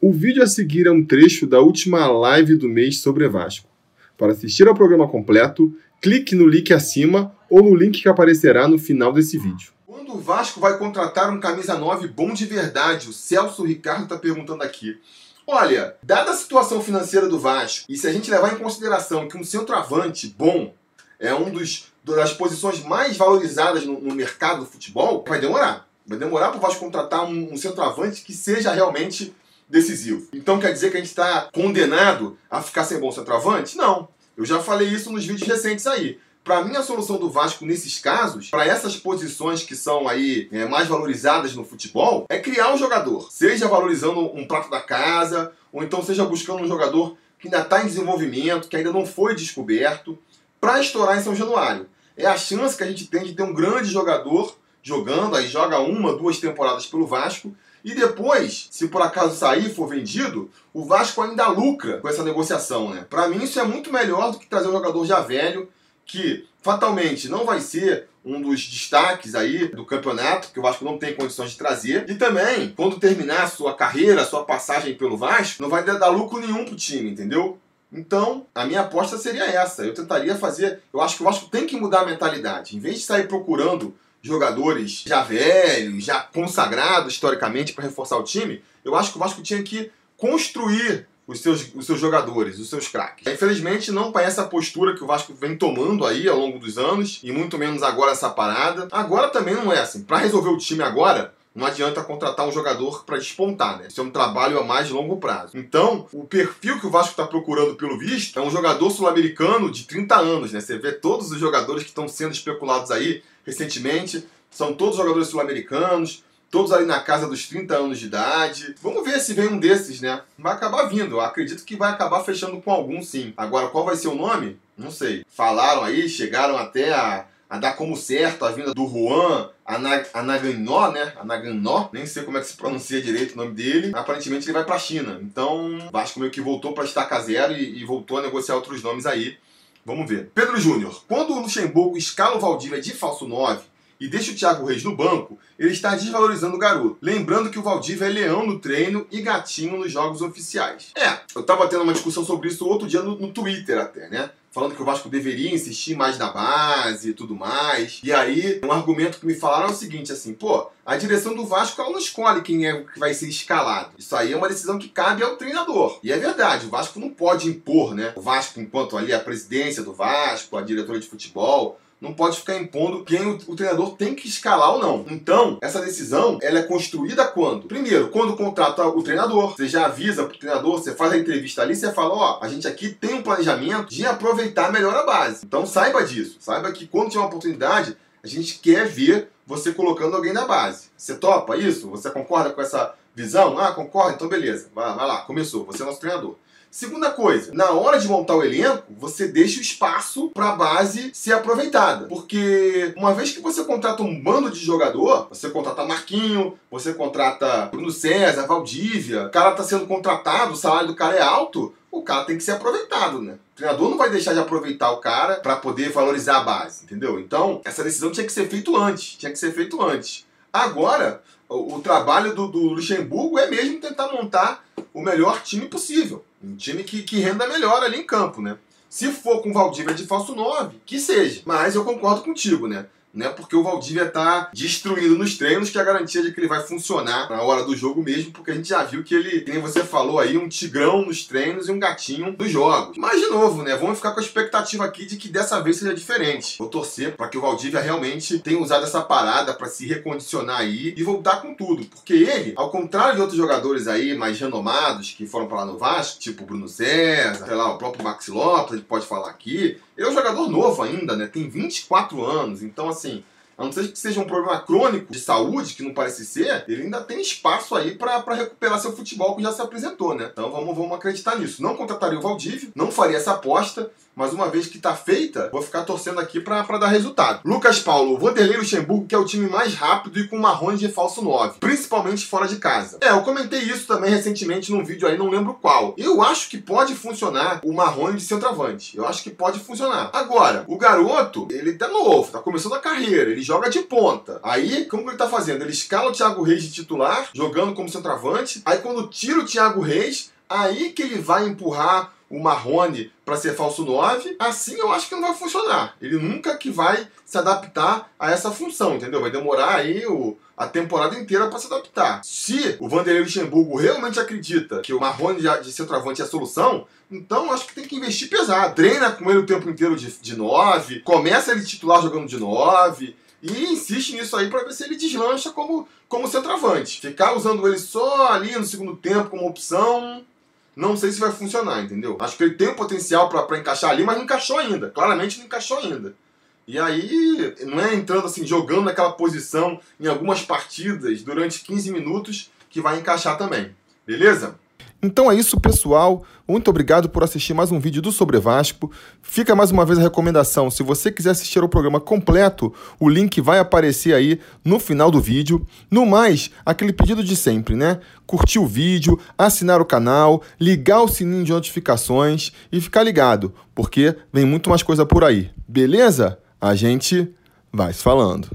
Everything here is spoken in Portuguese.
O vídeo a seguir é um trecho da última live do mês sobre Vasco. Para assistir ao programa completo, clique no link acima ou no link que aparecerá no final desse vídeo. Quando o Vasco vai contratar um camisa 9 bom de verdade? O Celso Ricardo está perguntando aqui. Olha, dada a situação financeira do Vasco, e se a gente levar em consideração que um centroavante bom é um dos das posições mais valorizadas no, no mercado do futebol, vai demorar. Vai demorar para o Vasco contratar um, um centroavante que seja realmente decisivo. Então quer dizer que a gente está condenado a ficar sem bom centroavante? Não. Eu já falei isso nos vídeos recentes aí. Para mim, a solução do Vasco nesses casos, para essas posições que são aí é, mais valorizadas no futebol, é criar um jogador. Seja valorizando um prato da casa, ou então seja buscando um jogador que ainda está em desenvolvimento, que ainda não foi descoberto, para estourar em São Januário. É a chance que a gente tem de ter um grande jogador jogando, aí joga uma, duas temporadas pelo Vasco, e depois, se por acaso sair for vendido, o Vasco ainda lucra com essa negociação, né? Para mim isso é muito melhor do que trazer um jogador já velho que fatalmente não vai ser um dos destaques aí do campeonato, que o Vasco não tem condições de trazer. E também, quando terminar a sua carreira, a sua passagem pelo Vasco, não vai dar lucro nenhum pro time, entendeu? Então, a minha aposta seria essa. Eu tentaria fazer. Eu acho que o Vasco tem que mudar a mentalidade. Em vez de sair procurando jogadores já velhos, já consagrados historicamente para reforçar o time, eu acho que o Vasco tinha que construir os seus, os seus jogadores, os seus craques. Infelizmente, não parece a postura que o Vasco vem tomando aí ao longo dos anos, e muito menos agora essa parada. Agora também não é assim. Para resolver o time agora, não adianta contratar um jogador para despontar, né? Isso é um trabalho a mais longo prazo. Então, o perfil que o Vasco está procurando, pelo visto, é um jogador sul-americano de 30 anos, né? Você vê todos os jogadores que estão sendo especulados aí recentemente, são todos jogadores sul-americanos, todos ali na casa dos 30 anos de idade. Vamos ver se vem um desses, né? Vai acabar vindo. Eu acredito que vai acabar fechando com algum, sim. Agora, qual vai ser o nome? Não sei. Falaram aí, chegaram até a, a dar como certo a vinda do Juan Anaganó, né? Anaganó, nem sei como é que se pronuncia direito o nome dele. Aparentemente ele vai para a China. Então, Vasco meio que voltou para estaca zero e, e voltou a negociar outros nomes aí. Vamos ver. Pedro Júnior. Quando o Luxemburgo escala o Valdívia de falso 9, e deixa o Thiago Reis no banco, ele está desvalorizando o garoto. Lembrando que o Valdívia é leão no treino e gatinho nos jogos oficiais. É, eu tava tendo uma discussão sobre isso outro dia no, no Twitter até, né? falando que o Vasco deveria insistir mais na base e tudo mais. E aí, um argumento que me falaram é o seguinte, assim, pô, a direção do Vasco ela não escolhe quem é que vai ser escalado. Isso aí é uma decisão que cabe ao treinador. E é verdade, o Vasco não pode impor, né? O Vasco, enquanto ali a presidência do Vasco, a diretora de futebol, não pode ficar impondo quem o, o, treinador tem que escalar ou não. Então, essa decisão, ela é construída quando? Primeiro, quando contrata o treinador, você já avisa pro treinador, você faz a entrevista ali, você fala, ó, a gente aqui tem um planejamento de aproveitar melhor a base. Então, saiba disso. Saiba que quando tiver uma oportunidade, a gente quer ver você colocando alguém na base. Você topa isso? Você concorda com essa visão? Ah, concorda? Então beleza. Vai, vai lá, começou. Você é nosso treinador. Segunda coisa, na hora de montar o elenco, você deixa o espaço para a base ser aproveitada. Porque uma vez que você contrata um bando de jogador, você contrata Marquinho, você contrata Bruno César, Valdívia, o cara tá sendo contratado, o salário do cara é alto, o cara tem que ser aproveitado, né? O treinador não vai deixar de aproveitar o cara para poder valorizar a base, entendeu? Então, essa decisão tinha que ser feita antes, tinha que ser feito antes. Agora, o, o trabalho do, do Luxemburgo é mesmo tentar montar o melhor time possível. Um time que, que renda melhor ali em campo, né? Se for com Valdívia de falso 9, que seja. Mas eu concordo contigo, né? Não é porque o Valdívia está destruindo nos treinos que é a garantia de que ele vai funcionar na hora do jogo mesmo, porque a gente já viu que ele, como você falou aí, um tigrão nos treinos e um gatinho nos jogos. Mas, de novo, né? Vamos ficar com a expectativa aqui de que dessa vez seja diferente. Vou torcer para que o Valdívia realmente tenha usado essa parada para se recondicionar aí e voltar com tudo. Porque ele, ao contrário de outros jogadores aí mais renomados que foram para lá no Vasco, tipo o Bruno César, sei lá, o próprio Maxi Lopes, a gente pode falar aqui, ele é um jogador novo ainda, né? Tem 24 anos, então assim, a não ser que seja um problema crônico de saúde, que não parece ser, ele ainda tem espaço aí para recuperar seu futebol que já se apresentou, né? Então vamos, vamos acreditar nisso. Não contrataria o Valdívio, não faria essa aposta, mas uma vez que tá feita, vou ficar torcendo aqui para dar resultado. Lucas Paulo, Vanderlei Luxemburgo, que é o time mais rápido e com marrões de falso 9, principalmente fora de casa. É, eu comentei isso também recentemente num vídeo aí, não lembro qual. Eu acho que pode funcionar o marrone de centroavante. Eu acho que pode funcionar. Agora, o garoto, ele tá novo, tá começando a carreira, ele joga de ponta. Aí, como que ele tá fazendo? Ele escala o Thiago Reis de titular, jogando como centroavante. Aí, quando tira o Thiago Reis, aí que ele vai empurrar o Marrone para ser falso 9, assim eu acho que não vai funcionar. Ele nunca que vai se adaptar a essa função, entendeu? Vai demorar aí o, a temporada inteira para se adaptar. Se o Vanderlei Luxemburgo realmente acredita que o Marrone de centroavante é a solução, então acho que tem que investir pesado. Treina com ele o tempo inteiro de, de 9, começa ele titular jogando de 9, e insiste nisso aí para ver se ele deslancha como, como centroavante. Ficar usando ele só ali no segundo tempo como opção, não sei se vai funcionar, entendeu? Acho que ele tem o potencial para encaixar ali, mas não encaixou ainda. Claramente não encaixou ainda. E aí, não é entrando assim, jogando naquela posição em algumas partidas durante 15 minutos que vai encaixar também. Beleza? Então é isso, pessoal. Muito obrigado por assistir mais um vídeo do Sobre Vasco. Fica mais uma vez a recomendação: se você quiser assistir ao programa completo, o link vai aparecer aí no final do vídeo. No mais, aquele pedido de sempre, né? Curtir o vídeo, assinar o canal, ligar o sininho de notificações e ficar ligado, porque vem muito mais coisa por aí. Beleza? A gente vai se falando.